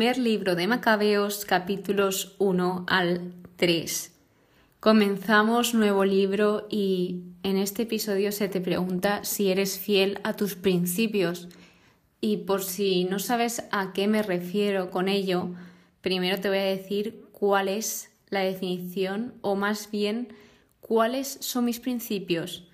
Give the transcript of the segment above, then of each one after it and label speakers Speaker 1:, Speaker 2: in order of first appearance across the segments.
Speaker 1: Primer libro de Macabeos, capítulos 1 al 3. Comenzamos nuevo libro y en este episodio se te pregunta si eres fiel a tus principios. Y por si no sabes a qué me refiero con ello, primero te voy a decir cuál es la definición o más bien cuáles son mis principios.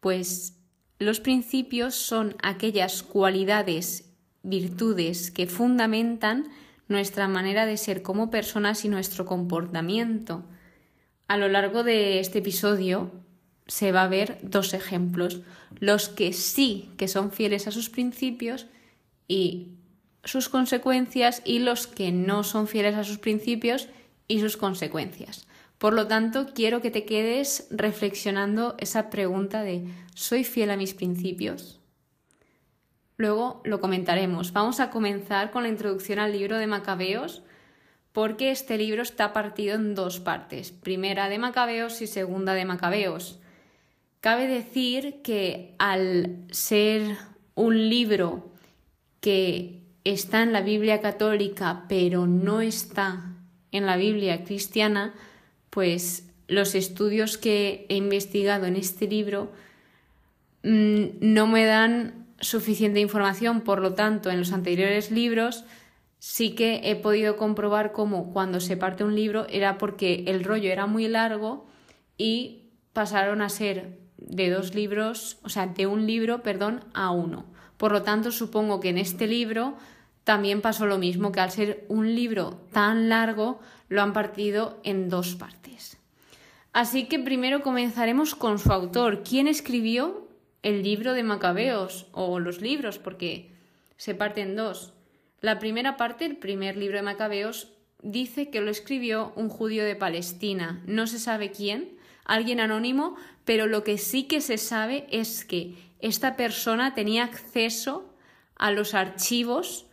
Speaker 1: Pues los principios son aquellas cualidades virtudes que fundamentan nuestra manera de ser como personas y nuestro comportamiento. A lo largo de este episodio se va a ver dos ejemplos, los que sí que son fieles a sus principios y sus consecuencias y los que no son fieles a sus principios y sus consecuencias. Por lo tanto, quiero que te quedes reflexionando esa pregunta de ¿soy fiel a mis principios? Luego lo comentaremos. Vamos a comenzar con la introducción al libro de Macabeos, porque este libro está partido en dos partes, primera de Macabeos y segunda de Macabeos. Cabe decir que al ser un libro que está en la Biblia católica pero no está en la Biblia cristiana, pues los estudios que he investigado en este libro mm, no me dan suficiente información, por lo tanto, en los anteriores libros sí que he podido comprobar cómo cuando se parte un libro era porque el rollo era muy largo y pasaron a ser de dos libros, o sea, de un libro, perdón, a uno. Por lo tanto, supongo que en este libro también pasó lo mismo, que al ser un libro tan largo, lo han partido en dos partes. Así que primero comenzaremos con su autor. ¿Quién escribió el libro de Macabeos o los libros, porque se parte en dos. La primera parte, el primer libro de Macabeos, dice que lo escribió un judío de Palestina. No se sabe quién, alguien anónimo, pero lo que sí que se sabe es que esta persona tenía acceso a los archivos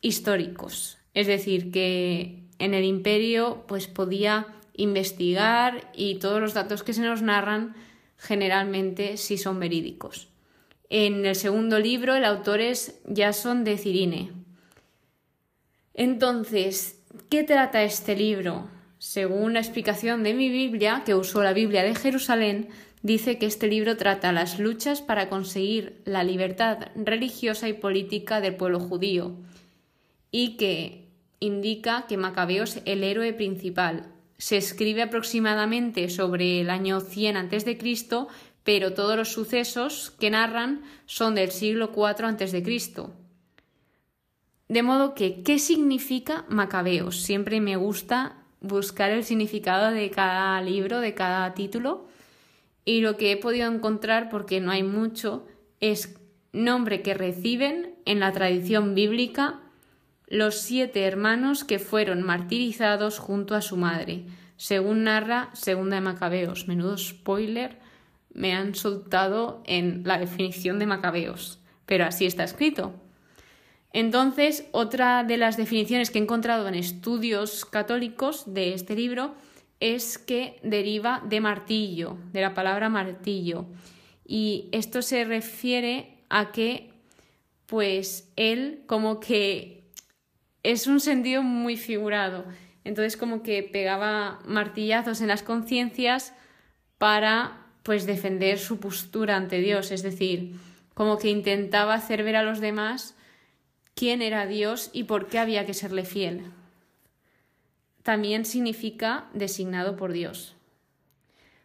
Speaker 1: históricos. Es decir, que en el imperio pues podía investigar y todos los datos que se nos narran generalmente sí son verídicos. En el segundo libro el autor es Jason de Cirine. Entonces, ¿qué trata este libro? Según la explicación de mi Biblia, que usó la Biblia de Jerusalén, dice que este libro trata las luchas para conseguir la libertad religiosa y política del pueblo judío y que indica que Macabeo es el héroe principal, se escribe aproximadamente sobre el año 100 a.C., pero todos los sucesos que narran son del siglo IV a.C. De modo que, ¿qué significa Macabeos? Siempre me gusta buscar el significado de cada libro, de cada título, y lo que he podido encontrar, porque no hay mucho, es nombre que reciben en la tradición bíblica los siete hermanos que fueron martirizados junto a su madre, según narra Segunda de Macabeos. Menudo spoiler me han soltado en la definición de Macabeos, pero así está escrito. Entonces, otra de las definiciones que he encontrado en estudios católicos de este libro es que deriva de martillo, de la palabra martillo. Y esto se refiere a que, pues, él como que es un sentido muy figurado. Entonces como que pegaba martillazos en las conciencias para pues defender su postura ante Dios, es decir, como que intentaba hacer ver a los demás quién era Dios y por qué había que serle fiel. También significa designado por Dios.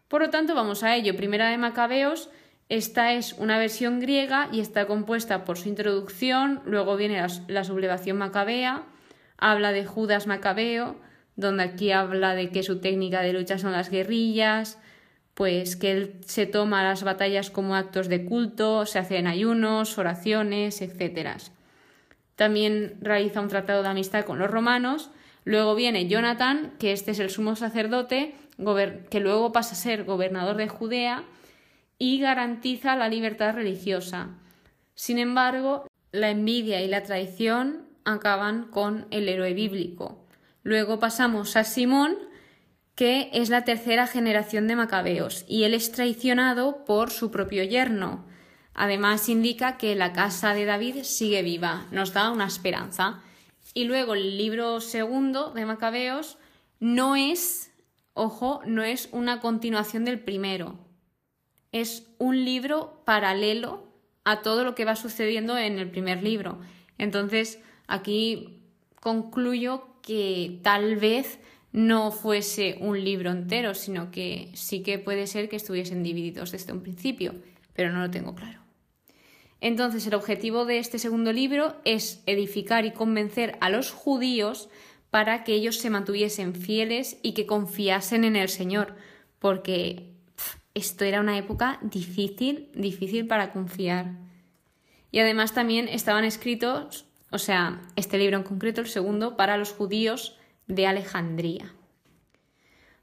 Speaker 1: Por lo tanto, vamos a ello. Primera de Macabeos, esta es una versión griega y está compuesta por su introducción, luego viene la, sublevación macabea, habla de Judas Macabeo, donde aquí habla de que su técnica de lucha son las guerrillas, pues que él se toma las batallas como actos de culto, se hacen ayunos, oraciones, etc. También realiza un tratado de amistad con los romanos. Luego viene Jonathan, que este es el sumo sacerdote, que luego pasa a ser gobernador de Judea y garantiza la libertad religiosa. Sin embargo, la envidia y la traición acaban con el héroe bíblico. Luego pasamos a Simón, que es la tercera generación de macabeos, y él es traicionado por su propio yerno. Además indica que la casa de David sigue viva, nos da una esperanza. Y luego el libro segundo de Macabeos no es, ojo, no es una continuación del primero. Es un libro paralelo a todo lo que va sucediendo en el primer libro. Entonces, aquí concluyo que tal vez no fuese un libro entero, sino que sí que puede ser que estuviesen divididos desde un principio, pero no lo tengo claro. Entonces, el objetivo de este segundo libro es edificar y convencer a los judíos para que ellos se mantuviesen fieles y que confiasen en el Señor, porque esto era una época difícil, difícil para confiar. Y además también estaban escritos, o sea, este libro en concreto, el segundo, para los judíos de Alejandría.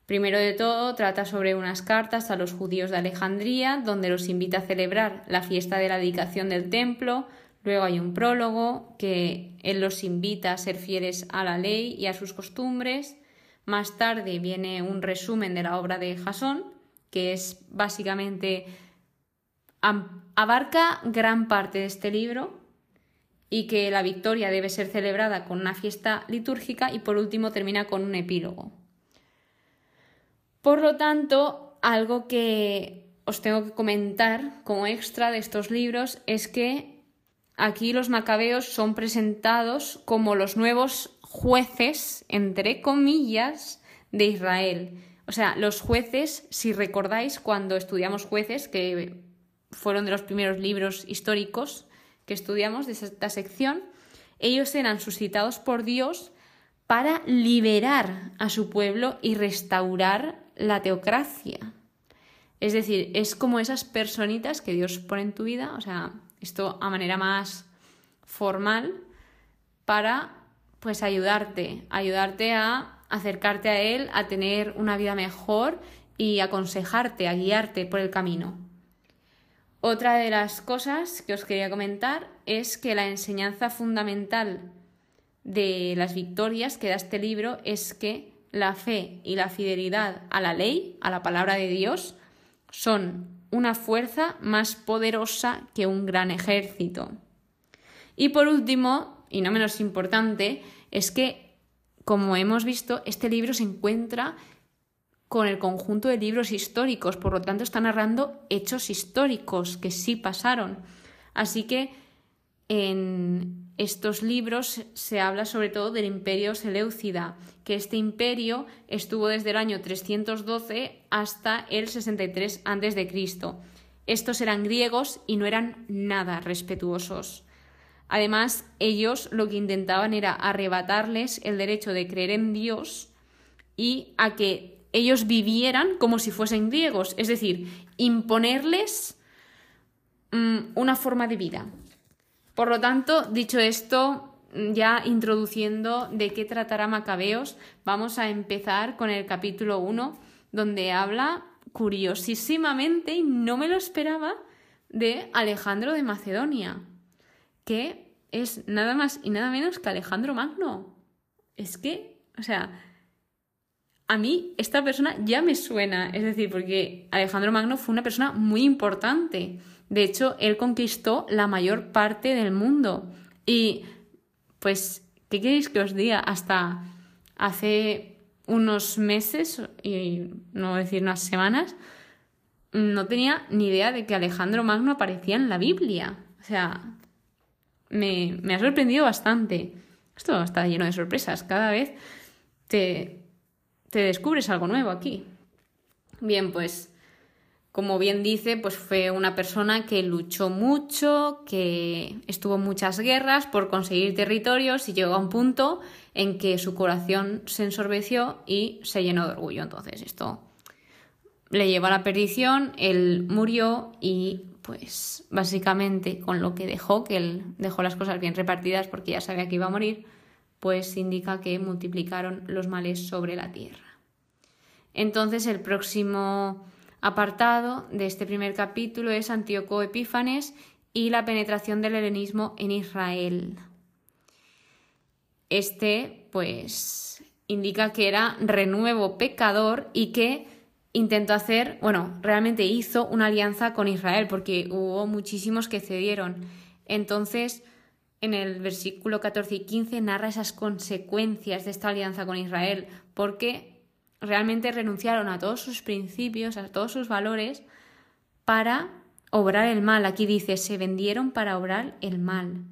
Speaker 1: Primero de todo, trata sobre unas cartas a los judíos de Alejandría, donde los invita a celebrar la fiesta de la dedicación del templo. Luego hay un prólogo que él los invita a ser fieles a la ley y a sus costumbres. Más tarde viene un resumen de la obra de Jasón, que es básicamente abarca gran parte de este libro y que la victoria debe ser celebrada con una fiesta litúrgica y por último termina con un epílogo. Por lo tanto, algo que os tengo que comentar como extra de estos libros es que aquí los macabeos son presentados como los nuevos jueces, entre comillas, de Israel. O sea, los jueces, si recordáis cuando estudiamos jueces, que fueron de los primeros libros históricos que estudiamos de esta sección, ellos eran suscitados por Dios para liberar a su pueblo y restaurar la teocracia. Es decir, es como esas personitas que Dios pone en tu vida, o sea, esto a manera más formal, para pues ayudarte, ayudarte a acercarte a Él, a tener una vida mejor y aconsejarte, a guiarte por el camino. Otra de las cosas que os quería comentar es que la enseñanza fundamental de las victorias que da este libro es que la fe y la fidelidad a la ley, a la palabra de Dios, son una fuerza más poderosa que un gran ejército. Y por último, y no menos importante, es que, como hemos visto, este libro se encuentra con el conjunto de libros históricos, por lo tanto está narrando hechos históricos que sí pasaron. Así que en estos libros se habla sobre todo del imperio Seleucida, que este imperio estuvo desde el año 312 hasta el 63 a.C. Estos eran griegos y no eran nada respetuosos. Además, ellos lo que intentaban era arrebatarles el derecho de creer en Dios y a que ellos vivieran como si fuesen griegos, es decir, imponerles mm, una forma de vida. Por lo tanto, dicho esto, ya introduciendo de qué tratará Macabeos, vamos a empezar con el capítulo 1, donde habla curiosísimamente, y no me lo esperaba, de Alejandro de Macedonia, que es nada más y nada menos que Alejandro Magno. Es que, o sea, a mí esta persona ya me suena, es decir, porque Alejandro Magno fue una persona muy importante de hecho, él conquistó la mayor parte del mundo. Y, pues, ¿qué queréis que os diga? Hasta hace unos meses, y no decir unas semanas, no tenía ni idea de que Alejandro Magno aparecía en la Biblia. O sea, me, ha sorprendido bastante. Esto está lleno de sorpresas. Cada vez te, te descubres algo nuevo aquí. Bien, pues como bien dice, pues fue una persona que luchó mucho, que estuvo en muchas guerras por conseguir territorios y llegó a un punto en que su corazón se ensorbeció y se llenó de orgullo. Entonces esto le llevó a la perdición, él murió y pues básicamente con lo que dejó, que él dejó las cosas bien repartidas porque ya sabía que iba a morir, pues indica que multiplicaron los males sobre la tierra. Entonces el próximo apartado de este primer capítulo es Antíoco Epífanes y la penetración del helenismo en Israel. Este, pues, indica que era renuevo pecador y que intentó hacer, bueno, realmente hizo una alianza con Israel porque hubo muchísimos que cedieron. Entonces, en el versículo 14 y 15 narra esas consecuencias de esta alianza con Israel, porque realmente renunciaron a todos sus principios, a todos sus valores, para obrar el mal. Aquí dice, se vendieron para obrar el mal.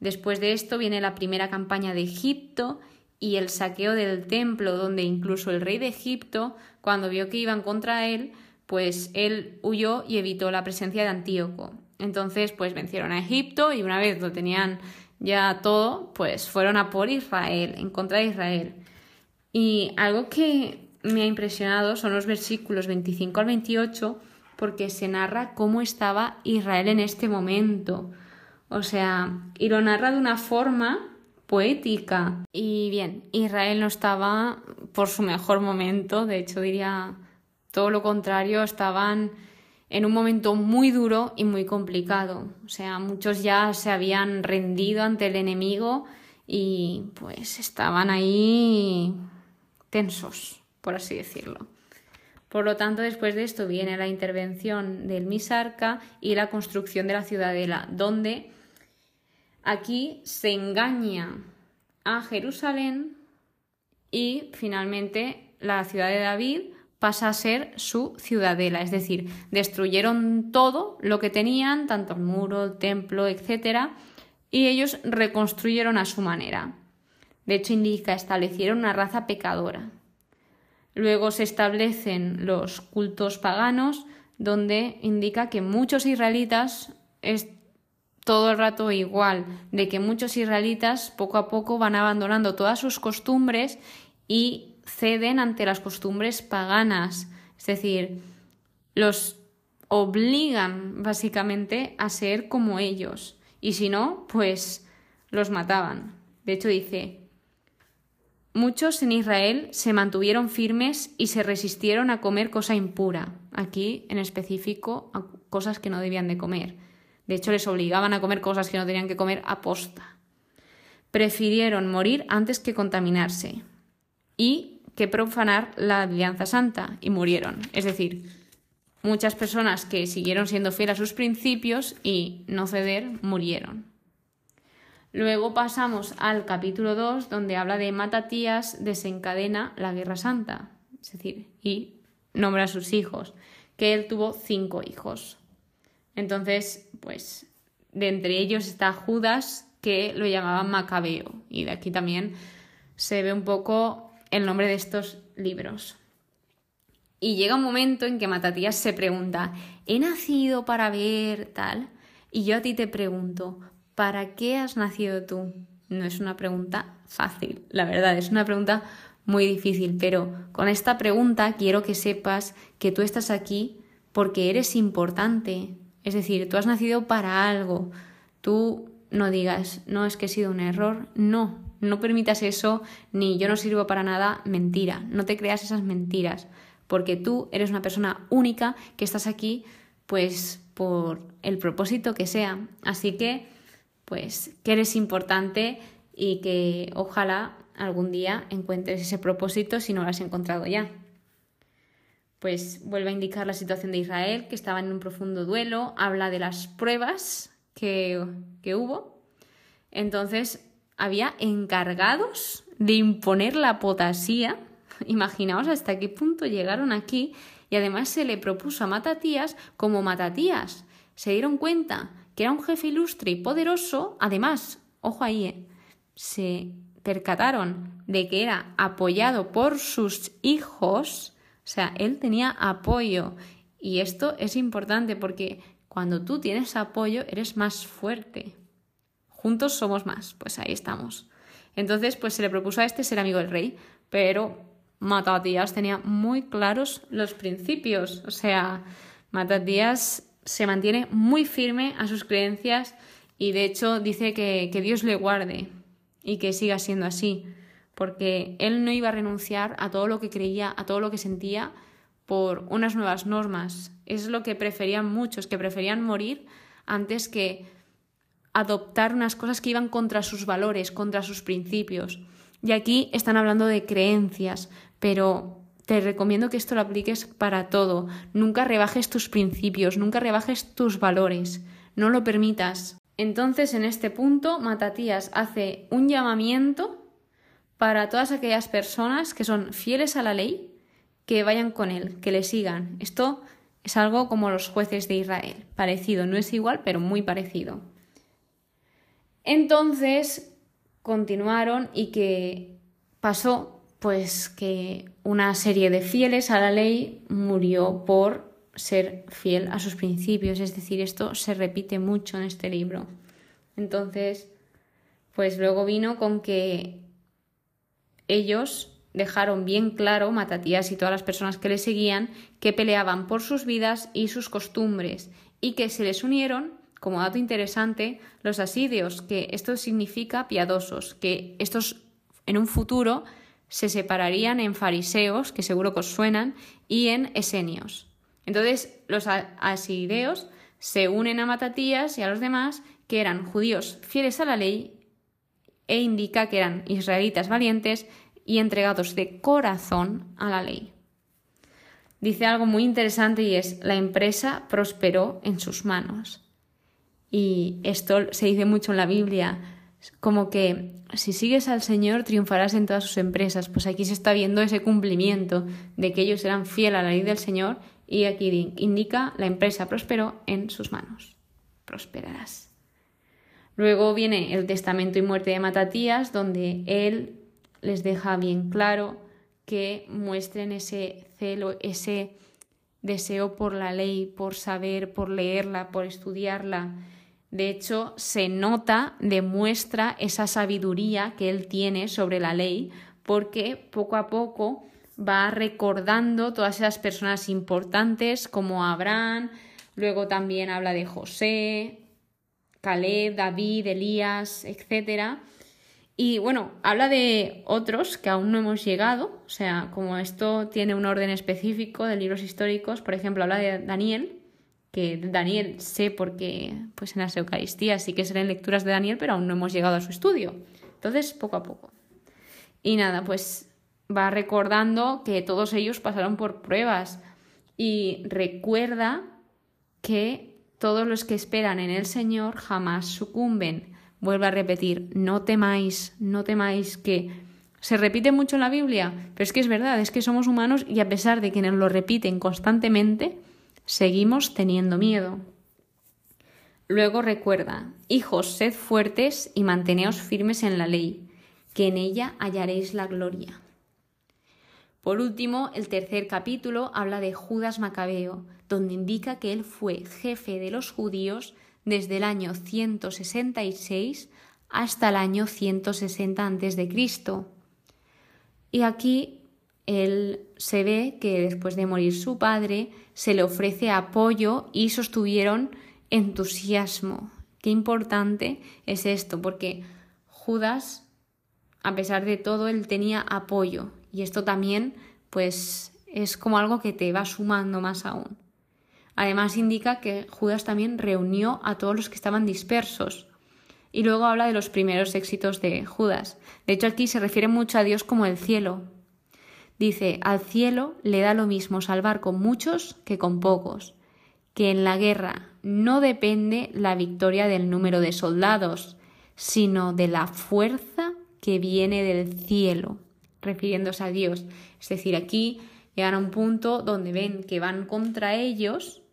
Speaker 1: Después de esto viene la primera campaña de Egipto y el saqueo del templo, donde incluso el rey de Egipto, cuando vio que iban contra él, pues él huyó y evitó la presencia de Antíoco. Entonces, pues vencieron a Egipto y una vez lo tenían ya todo, pues fueron a por Israel, en contra de Israel. Y algo que me ha impresionado son los versículos 25 al 28, porque se narra cómo estaba Israel en este momento. O sea, y lo narra de una forma poética. Y bien, Israel no estaba por su mejor momento, de hecho diría todo lo contrario, estaban en un momento muy duro y muy complicado. O sea, muchos ya se habían rendido ante el enemigo y pues estaban ahí tensos, por así decirlo. Por lo tanto, después de esto viene la intervención del Misarca y la construcción de la ciudadela, donde aquí se engaña a Jerusalén y finalmente la ciudad de David pasa a ser su ciudadela, es decir, destruyeron todo lo que tenían, tanto el muro, el templo, etc., y ellos reconstruyeron a su manera. De hecho, indica, establecieron una raza pecadora. Luego se establecen los cultos paganos, donde indica que muchos israelitas todo el rato igual, de que muchos israelitas poco a poco van abandonando todas sus costumbres y ceden ante las costumbres paganas. Es decir, los obligan básicamente a ser como ellos. Y si no, pues los mataban. De hecho dice, Muchos en Israel se mantuvieron firmes y se resistieron a comer cosa impura, aquí en específico a cosas que no debían de comer. De hecho, les obligaban a comer cosas que no tenían que comer a posta. Prefirieron morir antes que contaminarse y que profanar la alianza santa y murieron. Es decir, muchas personas que siguieron siendo fieles a sus principios y no ceder murieron. Luego pasamos al capítulo 2, donde habla de Matatías desencadena la guerra santa, es decir, y nombra a sus hijos, que él tuvo cinco hijos. Entonces, pues, de entre ellos está Judas, que lo llamaban Macabeo, y de aquí también se ve un poco el nombre de estos libros. Y llega un momento en que Matatías se pregunta, ¿he nacido para ver tal? Y yo a ti te pregunto, ¿para qué has nacido tú? No es una pregunta fácil, la verdad, es una pregunta muy difícil, pero con esta pregunta quiero que sepas que tú estás aquí porque eres importante. Es decir, tú has nacido para algo. Tú no digas, no es que he sido un error, no, no permitas eso, ni yo no sirvo para nada, mentira, no te creas esas mentiras, porque tú eres una persona única que estás aquí pues por el propósito que sea. Así que pues que eres importante y que ojalá algún día encuentres ese propósito si no lo has encontrado ya. Pues vuelve a indicar la situación de Israel, que estaba en un profundo duelo, habla de las pruebas que, que hubo. Entonces, había encargados de imponer la apotasía. Imaginaos hasta qué punto llegaron aquí y además se le propuso a Matatías como Matatías. Se dieron cuenta que era un jefe ilustre y poderoso, además, ojo ahí, eh, se percataron de que era apoyado por sus hijos, o sea, él tenía apoyo. Y esto es importante porque cuando tú tienes apoyo eres más fuerte. Juntos somos más, pues ahí estamos. Entonces, pues se le propuso a este ser amigo del rey, pero Matatías tenía muy claros los principios. O sea, Matatías se mantiene muy firme a sus creencias y de hecho dice que, que Dios le guarde y que siga siendo así, porque él no iba a renunciar a todo lo que creía, a todo lo que sentía por unas nuevas normas. Es lo que preferían muchos, que preferían morir antes que adoptar unas cosas que iban contra sus valores, contra sus principios. Y aquí están hablando de creencias, pero te recomiendo que esto lo apliques para todo. Nunca rebajes tus principios, nunca rebajes tus valores. No lo permitas. Entonces, en este punto, Matatías hace un llamamiento para todas aquellas personas que son fieles a la ley, que vayan con él, que le sigan. Esto es algo como los jueces de Israel, parecido, no es igual, pero muy parecido. Entonces, continuaron y que pasó pues que una serie de fieles a la ley murió por ser fiel a sus principios, es decir, esto se repite mucho en este libro. Entonces, pues luego vino con que ellos dejaron bien claro, Matatías y todas las personas que le seguían, que peleaban por sus vidas y sus costumbres, y que se les unieron, como dato interesante, los asidios, que esto significa piadosos, que estos en un futuro se separarían en fariseos, que seguro que os suenan, y en esenios. Entonces, los asideos se unen a Matatías y a los demás, que eran judíos fieles a la ley, e indica que eran israelitas valientes y entregados de corazón a la ley. Dice algo muy interesante y es, la empresa prosperó en sus manos. Y esto se dice mucho en la Biblia, como que si sigues al Señor triunfarás en todas sus empresas. Pues aquí se está viendo ese cumplimiento de que ellos eran fieles a la ley del Señor y aquí indica la empresa prosperó en sus manos. Prosperarás. Luego viene el testamento y muerte de Matatías, donde él les deja bien claro que muestren ese celo, ese deseo por la ley, por saber, por leerla, por estudiarla. De hecho, se nota, demuestra esa sabiduría que él tiene sobre la ley, porque poco a poco va recordando todas esas personas importantes como Abraham, luego también habla de José, Caleb, David, Elías, etcétera y bueno, habla de otros que aún no hemos llegado, o sea, como esto tiene un orden específico de libros históricos, por ejemplo, habla de Daniel, que Daniel sé porque pues en las Eucaristías sí que se leen lecturas de Daniel, pero aún no hemos llegado a su estudio. Entonces, poco a poco. Y nada, pues va recordando que todos ellos pasaron por pruebas y recuerda que todos los que esperan en el Señor jamás sucumben Vuelvo a repetir, no temáis, no temáis que se repite mucho en la Biblia, pero es que es verdad, es que somos humanos y a pesar de que nos lo repiten constantemente, seguimos teniendo miedo. Luego recuerda, hijos, sed fuertes y manteneos firmes en la ley, que en ella hallaréis la gloria. Por último, el tercer capítulo habla de Judas Macabeo, donde indica que él fue jefe de los judíos desde el año 166 hasta el año 160 a.C. Y aquí él se ve que después de morir su padre se le ofrece apoyo y sostuvieron entusiasmo. Qué importante es esto, porque Judas, a pesar de todo, él tenía apoyo y esto también pues es como algo que te va sumando más aún. Además indica que Judas también reunió a todos los que estaban dispersos. Y luego habla de los primeros éxitos de Judas. De hecho, aquí se refiere mucho a Dios como el cielo. Dice, al cielo le da lo mismo salvar con muchos que con pocos, que en la guerra no depende la victoria del número de soldados, sino de la fuerza que viene del cielo, refiriéndose a Dios. Es decir, aquí llegan a un punto donde ven que van contra ellos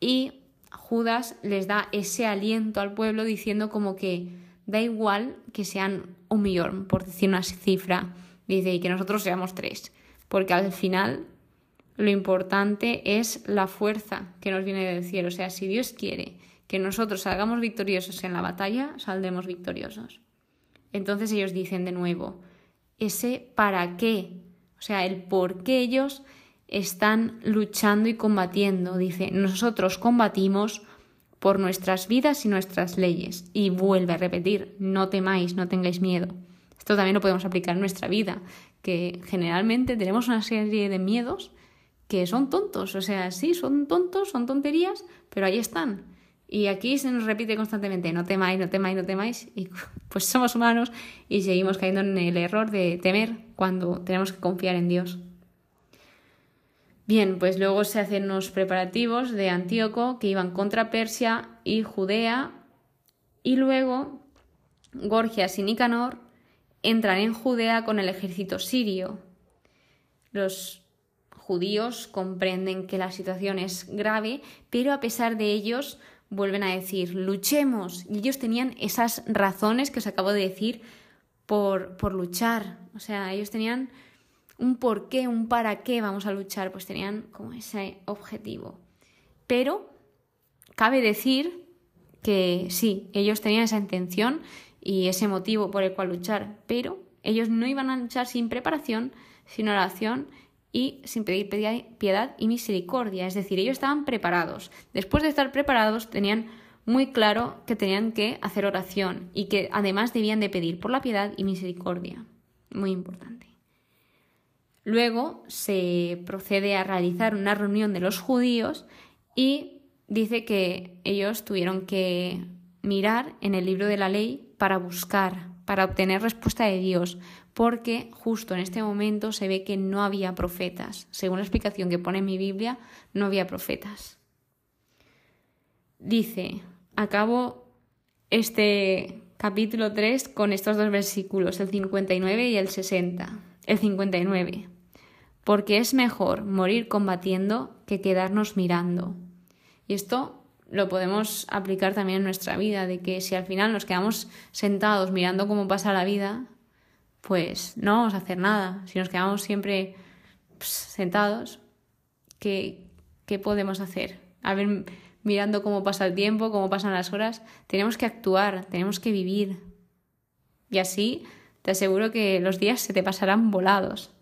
Speaker 1: y Judas les da ese aliento al pueblo diciendo como que da igual que sean un millón, por decir una cifra, dice, y que nosotros seamos tres, porque al final lo importante es la fuerza que nos viene del cielo, o sea, si Dios quiere que nosotros salgamos victoriosos en la batalla, saldremos victoriosos. Entonces ellos dicen de nuevo, ese para qué, o sea, el por qué ellos están luchando y combatiendo. Dice, nosotros combatimos por nuestras vidas y nuestras leyes. Y vuelve a repetir, no temáis, no tengáis miedo. Esto también lo podemos aplicar en nuestra vida, que generalmente tenemos una serie de miedos que son tontos. O sea, sí, son tontos, son tonterías, pero ahí están. Y aquí se nos repite constantemente, no temáis, no temáis, no temáis. Y pues somos humanos y seguimos cayendo en el error de temer cuando tenemos que confiar en Dios. Bien, pues luego se hacen los preparativos de Antíoco que iban contra Persia y Judea Y luego Gorgias y Nicanor entran en Judea con el ejército sirio. Los judíos comprenden que la situación es grave, pero a pesar de ellos vuelven a decir, luchemos. Y ellos tenían esas razones que os acabo de decir por, por luchar. O sea, ellos tenían un por qué, un para qué vamos a luchar, pues tenían como ese objetivo. Pero cabe decir que sí, ellos tenían esa intención y ese motivo por el cual luchar, pero ellos no iban a luchar sin preparación, sin oración y sin pedir piedad y misericordia. Es decir, ellos estaban preparados. Después de estar preparados, tenían muy claro que tenían que hacer oración y que además debían de pedir por la piedad y misericordia. Muy importante. Luego se procede a realizar una reunión de los judíos y dice que ellos tuvieron que mirar en el libro de la ley para buscar, para obtener respuesta de Dios, porque justo en este momento se ve que no había profetas. Según la explicación que pone en mi Biblia, no había profetas. Dice, acabo este capítulo 3 con estos dos versículos, el 59 y el 60. El 59. Porque es mejor morir combatiendo que quedarnos mirando. Y esto lo podemos aplicar también en nuestra vida, de que si al final nos quedamos sentados mirando cómo pasa la vida, pues no vamos a hacer nada. Si nos quedamos siempre pues, sentados, ¿qué, ¿qué podemos hacer? A ver, mirando cómo pasa el tiempo, cómo pasan las horas, tenemos que actuar, tenemos que vivir. Y así te aseguro que los días se te pasarán volados.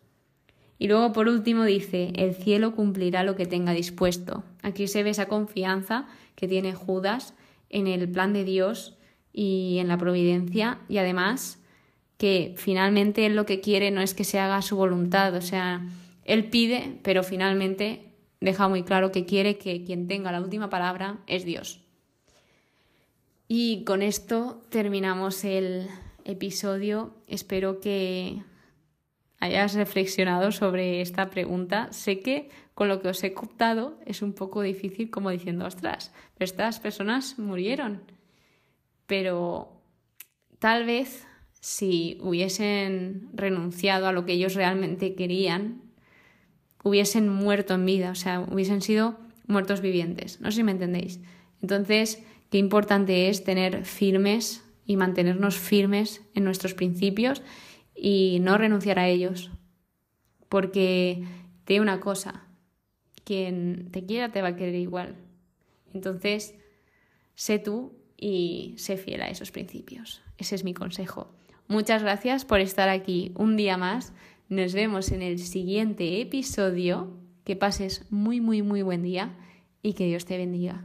Speaker 1: Y luego por último dice, el cielo cumplirá lo que tenga dispuesto. Aquí se ve esa confianza que tiene Judas en el plan de Dios y en la providencia y además que finalmente él lo que quiere no es que se haga su voluntad, o sea, él pide, pero finalmente deja muy claro que quiere que quien tenga la última palabra es Dios. Y con esto terminamos el episodio. Espero que hayas reflexionado sobre esta pregunta. Sé que con lo que os he contado es un poco difícil como diciendo, ostras, pero estas personas murieron. Pero tal vez si hubiesen renunciado a lo que ellos realmente querían, hubiesen muerto en vida, o sea, hubiesen sido muertos vivientes. No sé si me entendéis. Entonces, qué importante es tener firmes y mantenernos firmes en nuestros principios y no renunciar a ellos. Porque te una cosa, quien te quiera te va a querer igual. Entonces, sé tú y sé fiel a esos principios. Ese es mi consejo. Muchas gracias por estar aquí un día más. Nos vemos en el siguiente episodio. Que pases muy, muy, muy buen día y que Dios te bendiga.